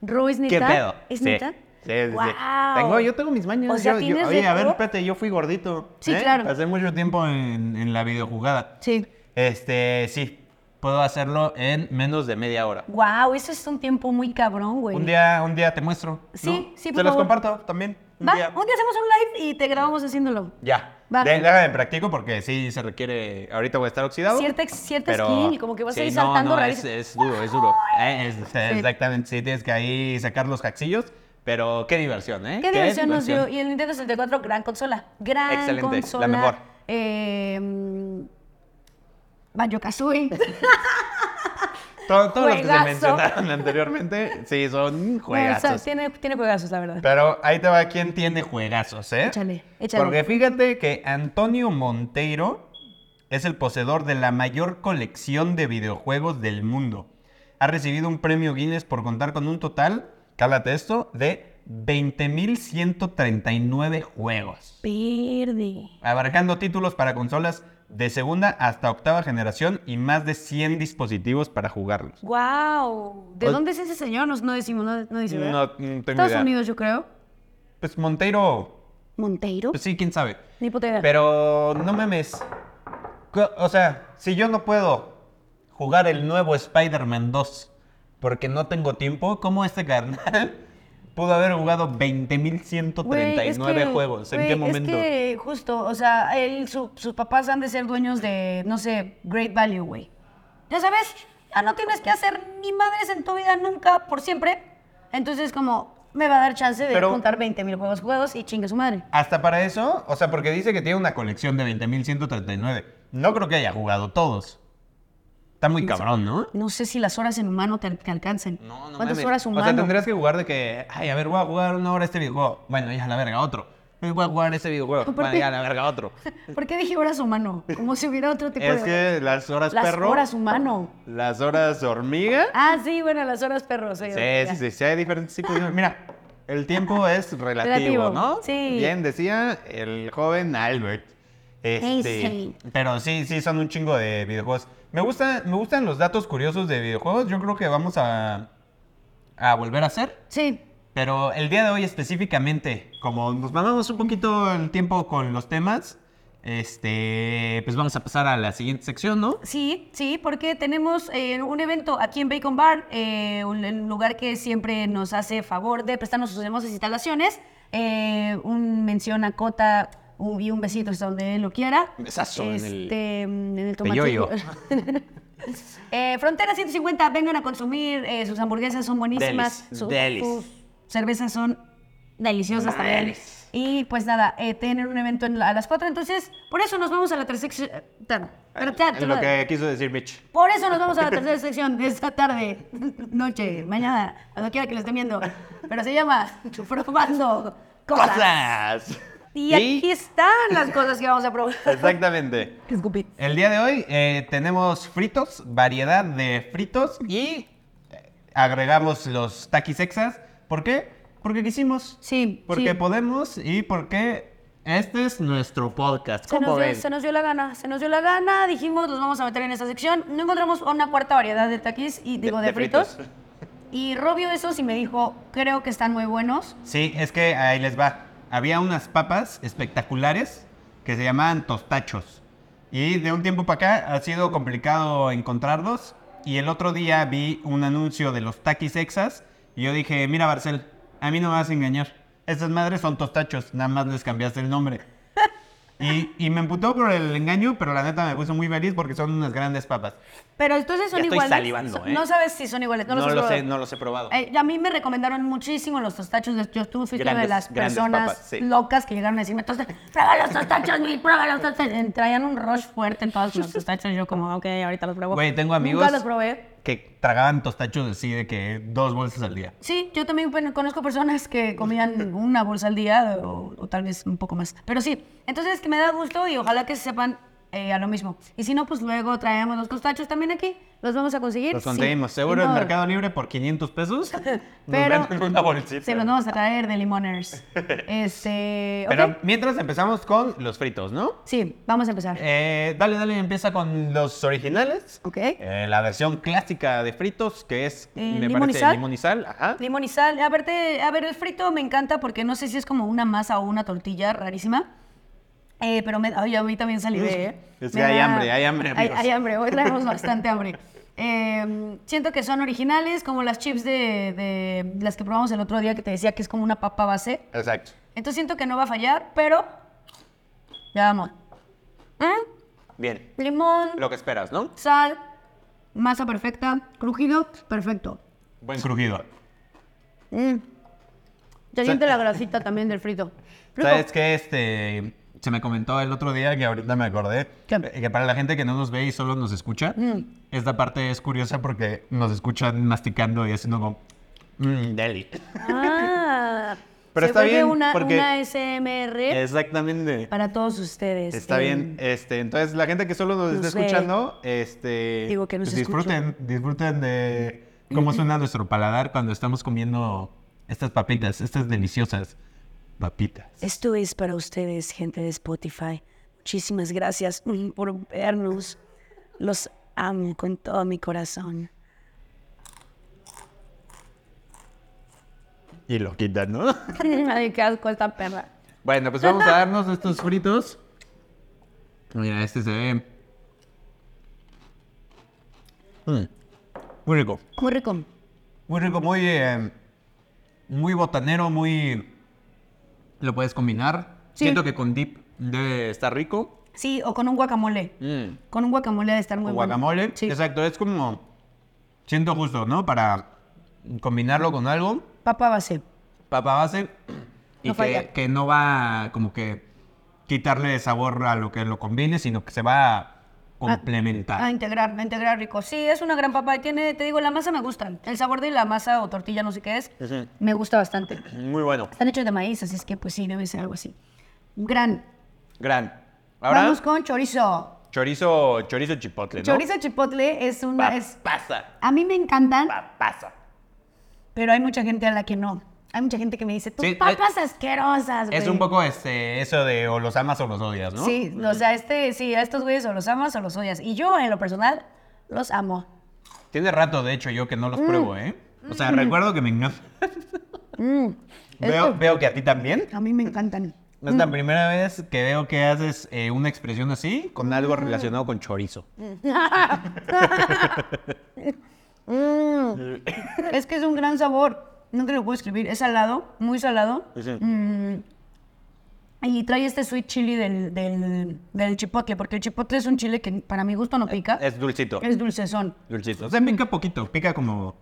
¿Ro es neta? ¿Qué pedo? ¿Es Sí. neta? Sí, sí, sí. Guau. Tengo, yo tengo mis mañas. O sea, yo- yo- ¿tienes oye, a ver, espérate, yo fui gordito. Sí, ¿eh? claro. Pasé mucho tiempo en, en la videojugada. Sí. Este, sí, puedo hacerlo en menos de media hora. Wow, eso es un tiempo muy cabrón, güey. Un día, un día te muestro. Sí, ¿no? sí, por Te los favor. comparto también. Un Va, día. un día hacemos un live y te grabamos haciéndolo. Ya. Va. De- déjame practico porque sí se requiere. Ahorita voy a estar oxidado. Cierta, cierta pero- skill, como que vas a ir sí, no, saltando no, rarísimo. es, es duro, es duro. Eh, es- Exactamente, sí, tienes que ahí sacar los hacksillos. Pero qué diversión, ¿eh? Qué diversión nos dio. Y el Nintendo 64, gran consola. Gran Excelente, la consola. mejor. Eh, Banjo Kazooie. (laughs) Todo- todos los que se mencionaron anteriormente, sí, son juegazos. tiene, tiene juegazos, la verdad. Pero ahí te va quién tiene juegazos, ¿eh? Échale, échale. Porque fíjate que Antonio Monteiro es el poseedor de la mayor colección de videojuegos del mundo. Ha recibido un premio Guinness por contar con un total, cálate esto, de 20.139 juegos. Verde. abarcando títulos para consolas de segunda hasta octava generación y más de 100 dispositivos para jugarlos. Wow. ¿De O- dónde es ese señor? No, no decimos, no, no dice, ¿verdad? No, no tengo Estados idea. Unidos, yo creo. Pues Monteiro, Monteiro. pues sí, quién sabe. Ni puta idea. Pero no memes. Co- O sea, si yo no puedo jugar el nuevo Spider-Man 2 porque no tengo tiempo, ¿cómo este carnal (laughs) pudo haber jugado Güey, 20.139 es que, juegos? ¿En güey, qué momento? Es que justo, o sea, él, su- sus papás han de ser dueños de, no sé, Great Value, güey. Ya sabes, ya no tienes que hacer ni madres en tu vida nunca, por siempre. Entonces, como, me va a dar chance de Pero- juntar 20 mil juegos juegos y chingue su madre. Hasta para eso, o sea, porque dice que tiene una colección de 20.139. No creo que haya jugado todos. Está muy cabrón, ¿no? No sé si las horas en humano te, te alcancen. No, no ¿Cuántas mames. horas O humano? sea, tendrías que jugar de que, ay, a ver, voy a jugar una hora este videojuego. Bueno, ya a la verga, otro. Voy a jugar este videojuego. ¿Por Bueno, qué? ya a la verga, otro. (laughs) ¿Por qué dije horas humano? Como si hubiera otro tipo Es de... que las horas Las perro, horas humano. las horas hormiga. Ah, sí, bueno, las horas perro. Sí, Sí, sí, sí, sí, hay diferentes tipos. de- Mira, el tiempo es relativo, Relativo, ¿no? sí. Bien decía el joven Albert. Este, sí. Pero sí, sí, son un chingo de videojuegos. Me, gusta, me gustan los datos curiosos de videojuegos. Yo creo que vamos a, a volver a hacer. Sí, Pero el día de hoy específicamente, como nos mandamos un poquito el tiempo con los temas, este, pues vamos a pasar a la siguiente sección, ¿no? Sí, sí, porque tenemos eh, un evento aquí en Bacon Bar, eh, un, un lugar que siempre nos hace favor de prestarnos sus hermosas instalaciones. Eh, un mención a Cota un- y un besito hasta donde él lo quiera. Besazo en el Este, en el tomatillo. (laughs) Eh, Frontera 150, vengan a consumir. eh, sus hamburguesas son buenísimas. Delis, su- delis. sus cervezas son deliciosas también. Delis. Y pues nada, eh, tienen un evento en la- a las 4, entonces por eso nos vamos a la tercera sección. Es lo que quiso decir Mitch. Por eso nos vamos a la (laughs) tercera sección de esta tarde, (laughs) noche, mañana, cuando quiera que lo estén viendo. Pero se llama Probando Cosas. ¡Cosas! Y aquí están las cosas que vamos a probar. (laughs) Exactamente. El día de hoy eh, tenemos fritos, variedad de fritos y eh, agregamos los taquis exas. ¿Por qué? Porque quisimos. Sí, Porque sí. podemos y porque este es nuestro podcast. Se ¿Cómo nos, dio, se nos dio la gana, se nos dio la gana, dijimos, los vamos a meter en esta sección. No encontramos una cuarta variedad de taquis y digo de, de fritos. fritos. Y Robio esos y me dijo, creo que están muy buenos. Sí, es que ahí les va. Había unas papas espectaculares que se llamaban tostachos. Y de un tiempo para acá ha sido complicado encontrarlos. Y el otro día vi un anuncio de los taquis exas. Y yo dije, mira Barcel, a mí no me vas a engañar. Estas madres son tostachos, nada más les cambiaste el nombre. (laughs) Y, y me emputó por el engaño, pero la neta me puso muy feliz porque son unas grandes papas. Pero entonces son Ya estoy iguales. salivando, ¿eh? No sabes si son iguales. No, los probado. no los he probado. Eh, a mí me recomendaron muchísimo los tostachos. de- Yo fuiste una de las personas papas, sí. locas que llegaron a decirme, "Tosta- prueba los tostachos, mi, prueba los tostachos. Traían un rush fuerte en todos los tostachos. Yo como, ok, ahorita los pruebo. Güey, tengo amigos Nunca los probé. que tragaban tostachos así de que dos bolsas al día. Sí, yo también bueno, conozco personas que comían una bolsa al día o, o tal vez un poco más. Pero sí, entonces que me da gusto y ojalá que sepan eh, a lo mismo. Y si no, pues luego traemos los tostachos también aquí. Los vamos a conseguir. Los Sí. conseguimos. Seguro Y en no- Mercado Libre por 500 pesos. (laughs) Pero venden (laughs) una bolsita. se los vamos a traer de limoners. (laughs) Este, Pero mientras empezamos con los fritos, ¿no? Sí, vamos a empezar. Eh, dale, dale, empieza con los originales. Ok. Eh, la versión clásica de fritos, que es, Eh, me limón y parece, sal. limón y sal. Ajá. Limón y sal. A ver, te- a ver, el frito me encanta porque no sé si es como una masa o una tortilla rarísima. Eh, pero me, ay, a mí también salivé, ¿eh? (laughs) Es Me que hay hambre, hay hambre, Hay, hambre, hoy traemos (laughs) bastante hambre. Eh, siento que son originales, como las chips de, de las que probamos el otro día, que te decía que es como una papa base. Exacto. Entonces siento que no va a fallar, pero... Ya vamos. ¿Mm? Bien. Limón, Lo que esperas, ¿no? sal, masa perfecta, crujido, perfecto. Buen crujido. Mm. Se siente la grasita también del frito. Rico. ¿Sabes qué? Este, se me comentó el otro día que ahorita me acordé. Eh, Que para la gente que no nos ve y solo nos escucha, Mm. esta parte es curiosa porque nos escuchan masticando y haciendo como... Mmm, deli. Ah, (laughs) Pero se está bien, una, porque- una SMR Exactamente. para todos ustedes. Está eh, bien, este, entonces la gente que solo nos está ve. escuchando, este, Digo que nos pues disfruten, disfruten de cómo suena nuestro paladar cuando estamos comiendo estas papitas, estas deliciosas papitas. Esto es para ustedes, gente de Spotify. Muchísimas gracias (laughs) por vernos. Los amo con todo mi corazón. Y lo quitan, ¿no? (laughs) Ay, qué asco esta perra. bueno, pues vamos a darnos estos fritos. Mira, este se ve. Mm, Muy rico. Muy rico. Muy rico, muy, eh, muy botanero, muy... Lo puedes combinar. Sí. Siento que con dip debe estar rico. Sí, o con un guacamole. Mm. Con un guacamole de estar muy bueno. guacamole. Sí. Exacto, es como. Siento justo, ¿no? Para combinarlo con algo. Papa base. Papa base. Y No que, que no va como que quitarle sabor a lo que lo combine, sino que se va a complementar. A integrar, a integrar rico. Sí, es una gran papa tiene, te digo, la masa me gusta. El sabor de la masa o tortilla, no sé qué es, me gusta bastante. (clears throat) Muy bueno. Están hechos de maíz, así es que pues sí, debe ser algo así. Gran. Gran. Ahora, Vamos con chorizo. chorizo, chorizo chipotle, ¿no? Chorizo chipotle es una... Es, Papasa. a mí me encantan, Papasa. pero hay mucha gente a la que no. Hay mucha gente que me dice, tus Sí, papas asquerosas, güey. Es un poco este, eso de o los amas o los odias, ¿no? Sí, o sea, este, sí, a estos güeyes o los amas o los odias. Y yo, en lo personal, los amo. Tiene rato, de hecho, yo que no Mm. los pruebo, ¿eh? O sea, recuerdo que me encantan. (laughs) Mm, Veo, esto- veo que a ti también. A mí me encantan. Es la primera vez que veo que haces eh, una expresión así con algo relacionado con chorizo. (laughs) Mm. (laughs) Es que es un gran sabor. No te lo puedo escribir. Es salado, muy salado. Mm. Y trae este sweet chili del, del, del chipotle, porque el chipotle es un chile que para mi gusto no pica. Es dulcito. Es dulcezón. Dulcito. O sea, pica poquito, pica como...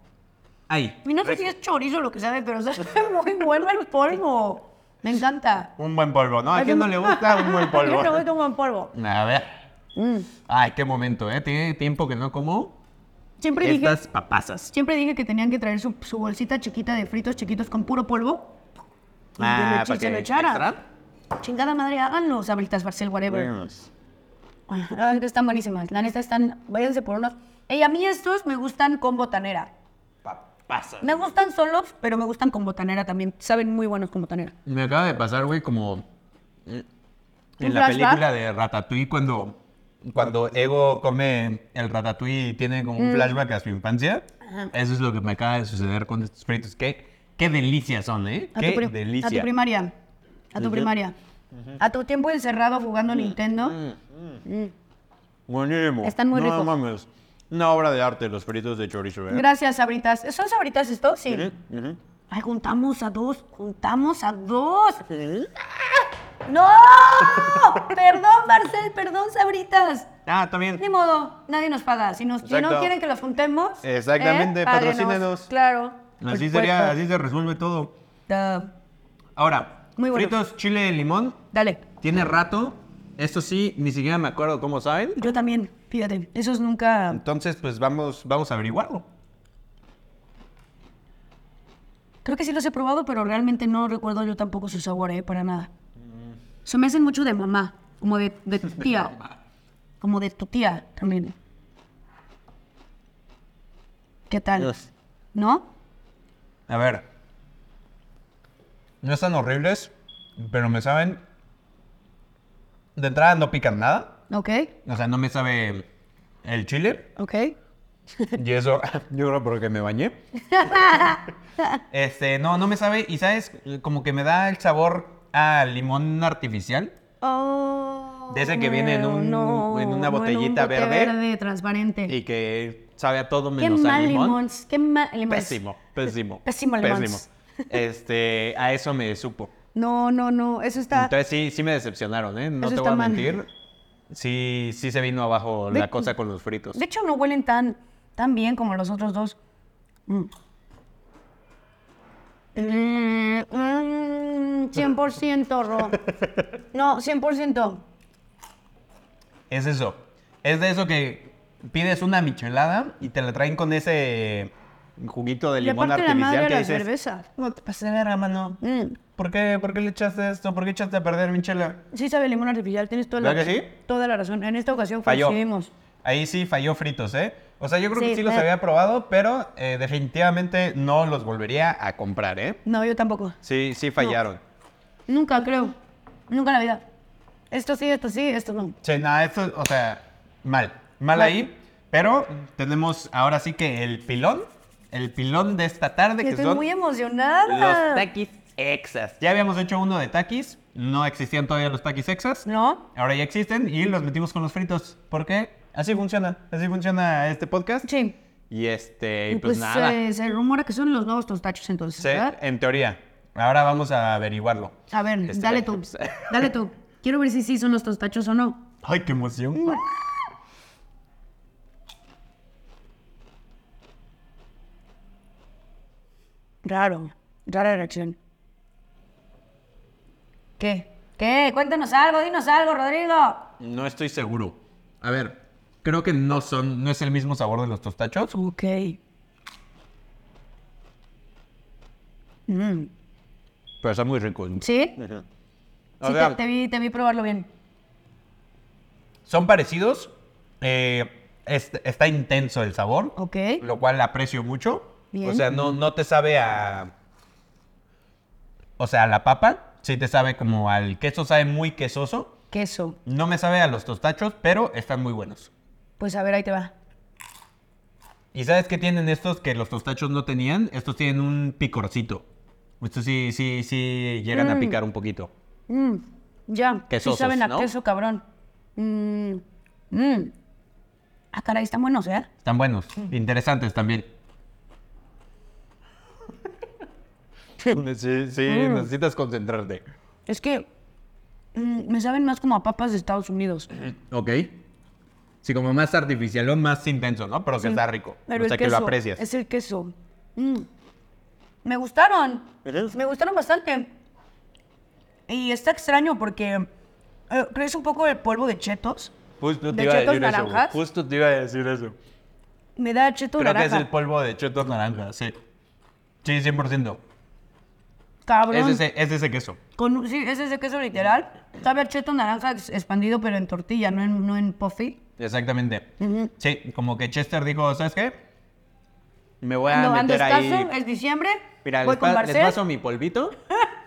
Ahí. Y no sé si es chorizo lo que sabe, pero sabe (laughs) muy bueno el polvo. Me encanta. Un buen polvo, ¿no? ¿A quién no le gusta un buen (laughs) polvo? Yo no gusta un buen polvo. A ver. Mm. Ay, qué momento, ¿eh? Tiene tiempo que no como Siempre dije, papasas. siempre dije que tenían que traer su, su bolsita chiquita de fritos chiquitos con puro polvo. Y Ah, que ¿para le, se lo echara. Chingada madre, háganlo, sabritas, Barcel, whatever. Buenos. Ay, están buenísimas. La neta están. Váyanse por unos. Ey, a mí estos me gustan con botanera. Papasas. Me gustan solos, pero me gustan con botanera también. Saben muy buenos con botanera. Me acaba de pasar, güey, como en ¿Un la flashback? película de Ratatouille cuando, cuando Ego come el Ratatouille y tiene como Mm. un flashback a su infancia. Eso es lo que me acaba de suceder con estos fritos. Qué, qué delicias son, ¿eh? A Qué tu, delicia. a tu primaria. A tu primaria. A tu tiempo encerrado jugando Mm. Nintendo. Buenísimo. Están muy no, ricos. mames. Una obra de arte los fritos de chorizo, ¿eh? Gracias, sabritas. ¿Son sabritas esto? Sí. Ay, juntamos a dos. Juntamos a dos. ¡No! perdón, Marcel, perdón, sabritas. Ah, también. Ni modo, nadie nos paga. Si, nos, si no quieren que los juntemos. Exactamente, eh, patrocínenos. Claro. Así sería, así se resuelve todo. Da- Ahora, Muy bueno. fritos chile de limón, Dale. tiene rato. Esto sí, ni siquiera me acuerdo cómo saben. Yo también, fíjate. Esos nunca. Entonces, pues vamos, vamos a averiguarlo. Creo que sí los he probado, pero realmente no recuerdo yo tampoco su sabor, ¿eh? Para nada. Se me hacen mucho de mamá, como de, de tu (laughs) tía. Como de tu tía también. ¿Qué tal? Dios. ¿No? A ver. No están horribles, pero me saben. De entrada no pican nada. Ok, O sea, no me sabe el chile. ok. (laughs) Y eso, (laughs) yo creo porque me bañé. Este, no, no me sabe. Y sabes, como que me da el sabor a limón artificial. Oh, De ese que viene en un- en una no, botellita bote verde. verde, transparente. Y que sabe a todo Qué menos a mal limón. limón. Qué mal limón. Pésimo, pésimo. (laughs) Pésimo limón. Este, a eso me supo. No, no, no. Eso está. Entonces sí, sí me decepcionaron, ¿eh? No Eso te voy a mal. mentir. Sí, sí se vino abajo De- la cosa con los fritos. De hecho, no huelen tan, tan bien como los otros dos. Mm. Mm, mm, 100% Ro. No, 100%. Es eso. Es de eso que pides una michelada y te la traen con ese juguito de limón aparte la madre artificial de que la dices, cerveza. no te pases de verga, mano. Mm. ¿Por qué, ¿Por qué le echaste esto? ¿Por qué echaste a perder mi chela? Sí sabe limón artificial, tienes toda la, ¿Verdad que sí? toda la razón. En esta ocasión Falló. Ahí sí falló fritos, ¿eh? O sea, yo creo que Sí, sí los eh. había probado, pero eh, definitivamente no los volvería a comprar, ¿eh? No, yo tampoco. Sí, sí fallaron. Nunca, creo. Nunca en la vida. Esto sí, esto sí, esto no. Sí, nada, esto, o sea, mal. Mal ahí. Pero tenemos ahora sí que el pilón. El pilón de esta tarde, que Estoy son muy emocionada. los taquis exas. Ya habíamos hecho uno de taquis. No existían todavía los taquis exas. ¿No? Ahora ya existen y los metimos con los fritos. ¿Por qué? Así funciona. Así funciona este podcast. Sí. Y este, Y pues, pues nada. eh, se rumora que son los nuevos tostachos entonces, Sí, ¿verdad? en teoría. Ahora vamos a averiguarlo. A ver, Este, dale (laughs) tú. Dale tú. Quiero ver si sí son los tostachos o no. Ay, qué emoción. (laughs) Raro. Rara reacción. ¿Qué? ¿Qué? Cuéntanos algo, dinos algo, Rodrigo. No estoy seguro. A ver, creo que no son, no es el mismo sabor de los tostachos. Ok. Mm. Pero está muy rico. ¿Sí? O Sí, sea, te, te vi, te vi probarlo bien. son parecidos. eh, es- está intenso el sabor. Ok. Lo cual aprecio mucho. Bien. O sea, no, no te sabe a. O sea, a la papa. Sí te sabe como al queso, sabe muy quesoso. Queso. No me sabe a los tostachos, pero están muy buenos. Pues a ver, ahí te va. ¿Y sabes qué tienen estos que los tostachos no tenían? Estos tienen un picorcito. Estos sí, sí, sí llegan a picar un poquito. Mm, ya. Sí Quesosos, saben a ¿no? queso, cabrón. Mm, mm. Ah, caray, están buenos, ¿eh? Están buenos, interesantes también. (laughs) Sí, sí, necesitas concentrarte. Es que mm, me saben más como a papas de Estados Unidos. Ok. Sí, como más artificialón, más intenso, ¿no? Pero que está rico. Pero o sea, el que queso, lo aprecias. Es el queso. Mm. Me gustaron. Me gustaron bastante. Y está extraño porque eh, creo que es un poco el polvo de chetos. Justo ¿De chetos naranjas? Justo te iba a decir eso. Me da cheto Creo que naranja. es el polvo de chetos naranja, sí. Sí, 100%. Cabrón. Es ese, es ese queso. Con, sí, es ese queso literal. Sabe a cheto naranja ex- expandido, pero en tortilla, no en, no en puffy. Exactamente. Sí, como que Chester dijo, ¿sabes qué? Me voy a No, meter ahí... es diciembre. Mira, voy les, con pa- les paso mi polvito.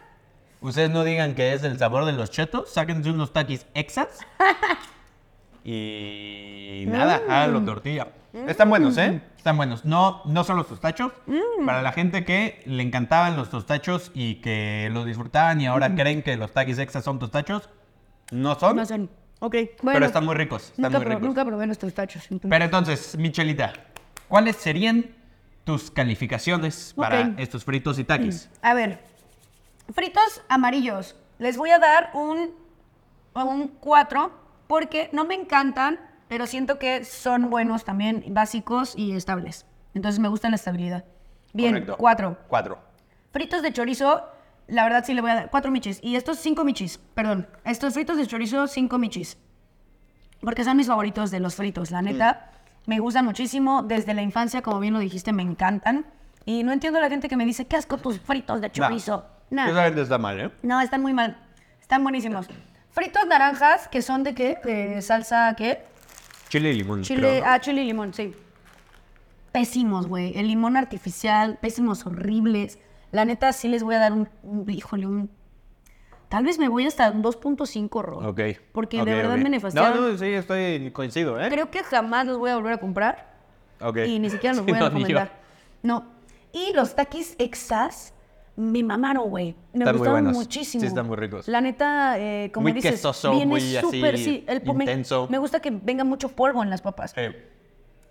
(laughs) Ustedes no digan que es el sabor de los chetos. Sáquense unos taquis exas. (laughs) y nada, Mm. háganlo tortilla. Están buenos, ¿eh? Están buenos. No, no son los tostachos. Mm. Para la gente que le encantaban los tostachos y que los disfrutaban y ahora creen que los taquis exas son tostachos, no son. Mm. No son. Ok, bueno. pero están muy ricos. Están nunca, muy pro- ricos. nunca probé nuestros tachos. entonces. Pero entonces, Michelita, ¿cuáles serían tus calificaciones para estos fritos y taquis? A ver, fritos amarillos. Les voy a dar un, un 4 porque no me encantan, pero siento que son buenos también, básicos y estables. Entonces me gusta la estabilidad. Bien, Correcto. 4. Cuatro. Fritos de chorizo, la verdad sí le voy a dar 4 michis. Y estos 5 michis, perdón. Estos fritos de chorizo, 5 michis. Porque son mis favoritos de los fritos, la neta. Me gustan muchísimo. Desde la infancia, como bien lo dijiste, me encantan. Y no entiendo a la gente que me dice, qué asco tus fritos de chorizo. Nah. Esa gente está mal, ¿eh? No, están muy mal. Están buenísimos. Fritos naranjas, que son de qué? De salsa, ¿qué? Chile y limón. Chile, ¿no? ah, chile y limón, sí. Pésimos, güey. El limón artificial, pésimos, horribles. La neta, sí les voy a dar un, un- híjole, un... Tal vez me voy hasta un 2.5, Ro. Ok. Porque ok, de verdad me nefastearon. No, no, sí, estoy coincido, ¿eh? Creo que jamás los voy a volver a comprar. Ok. Y ni siquiera los (laughs) Sí, voy a no, recomendar. No. Y los taquis exas me mamaron, güey. Me Están gustaron muchísimo. Sí, están muy ricos. La neta, eh, como Muy dices, quesoso, viene muy así, súper, sí. El, me- intenso. Me, gusta que venga mucho polvo en las papas. Eh,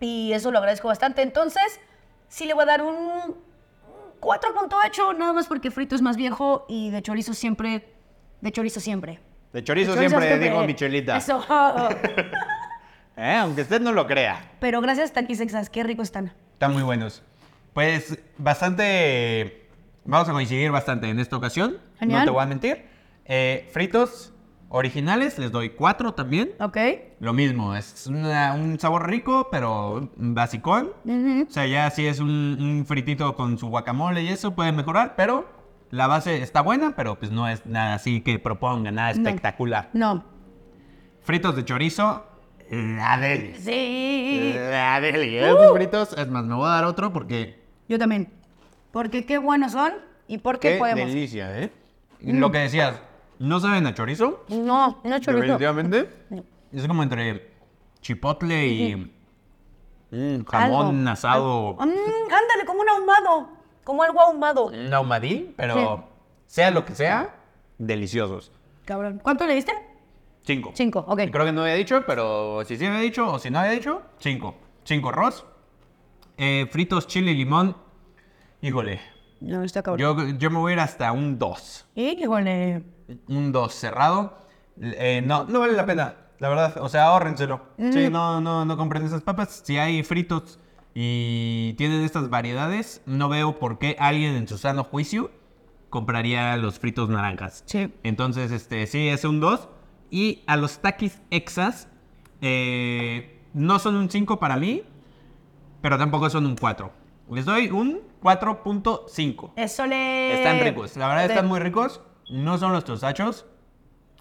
Y eso lo agradezco bastante. Entonces, sí le voy a dar un 4.8, nada más porque frito es más viejo y de chorizo siempre, de chorizo siempre. de chorizo, De siempre, digo Michelita. Eso. (laughs) ¿Eh? Aunque usted no lo crea. Pero gracias, taquis exas, qué rico están. Están muy buenos. Pues bastante. Vamos a coincidir bastante en esta ocasión. Genial. No te voy a mentir. Eh, fritos originales les doy 4 también. ¿Ok? Lo mismo, es una- un sabor rico, pero basicón. Ujú. O sea, ya si es un, un fritito con su guacamole y eso puede mejorar, pero la base está buena, pero pues no es nada así que proponga, nada espectacular. No. Fritos de chorizo, la deli. Sí. La deli. Esos fritos, es más, me voy a dar otro porque Yo también. Porque qué buenos son y porque Qué podemos. delicia, ¿eh? Y Lo que decías, ¿no saben a chorizo? No, no chorizo. Definitivamente. Es como entre chipotle y mm, jamón Algo. asado. Mm, ándale, como un ahumado. Como algo ahumado. Un ahumadín, pero sea lo que sea, deliciosos. Cabrón. ¿Cuánto le diste? Cinco. Cinco, ok. Creo que no había dicho, pero si sí había dicho o si no había dicho, cinco. Cinco arroz. Eh, fritos, chile y limón. Híjole, No, está cabrón. yo, yo me voy a ir hasta un 2. Híjole. Un 2 cerrado. Eh, no, no vale la pena, la verdad. O sea, ahórrenselo. Sí, no, no, no compren esas papas. Si hay fritos y tienen estas variedades, no veo por qué alguien en su sano juicio compraría los fritos naranjas. Sí. Entonces, este, sí, es un 2. Y a los taquis exas, eh, no son un 5 para mí, pero tampoco son un 4. Les doy un 4.5. Eso le. Están ricos, la verdad están muy ricos. No son los tostachos,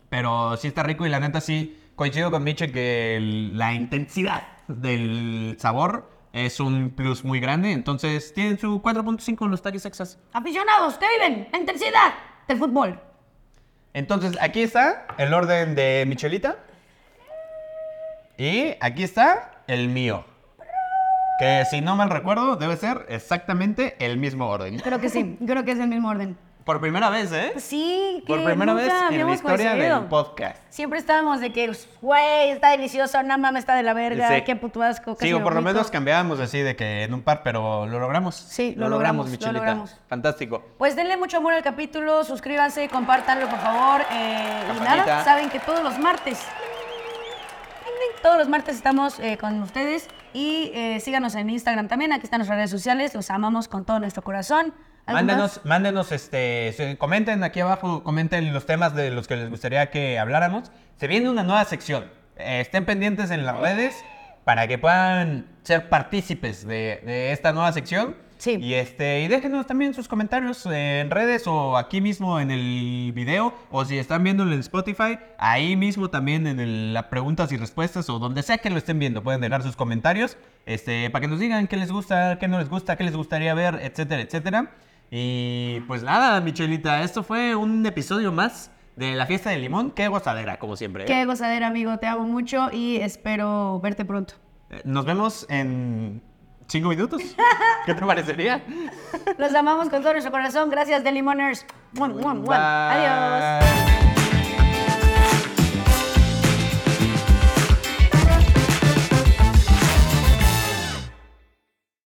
pero sí está rico y la neta sí coincido con Miche que el- la intensidad del sabor es un plus muy grande. Entonces tienen su 4.5 en los taquis exas. Aficionados, ¿qué viven? La intensidad del fútbol. Entonces aquí está el orden de Michelita. Y aquí está el mío. Que si no mal recuerdo debe ser exactamente el mismo orden. Creo que sí, creo que es el mismo orden. Por primera vez, ¿eh? Sí, que Por primera vez en la habíamos historia coincidido. del podcast. Siempre estábamos de que, güey, está delicioso, no mames, está de la verga, Sí. qué puto asco, casi Sí, o por lo vomito". menos cambiábamos así de que en un par, pero lo logramos. Sí, lo logramos, lo Michelita. logramos. Fantástico. Pues denle mucho amor al capítulo, suscríbanse, compártanlo por favor. eh, y Campanita. nada, saben que todos los martes, todos los martes estamos eh, con ustedes y eh, síganos en Instagram también, aquí están nuestras redes sociales, los amamos con todo nuestro corazón. ¿Algo Mándenos, mándenos, este, comenten aquí abajo, comenten los temas de los que les gustaría que habláramos. Se viene una nueva sección. Eh, estén pendientes en las redes para que puedan ser partícipes de, de esta nueva sección. Sí. Y este, y déjenos también sus comentarios en redes o aquí mismo en el video o si están viéndolo en Spotify, ahí mismo también en el- las preguntas y respuestas o donde sea que lo estén viendo, pueden dejar sus comentarios, este, para que nos digan qué les gusta, qué no les gusta, qué les gustaría ver, etcétera, etcétera. Y pues nada, Michelita, esto fue un episodio más de la fiesta del limón. Qué gozadera, como siempre. ¿eh? Qué gozadera, amigo, te amo mucho y espero verte pronto. Eh, Nos vemos en cinco minutos. (laughs) ¿Qué te parecería? Los amamos con todo nuestro corazón. Gracias, The Limoners. Mua. Adiós. Bye.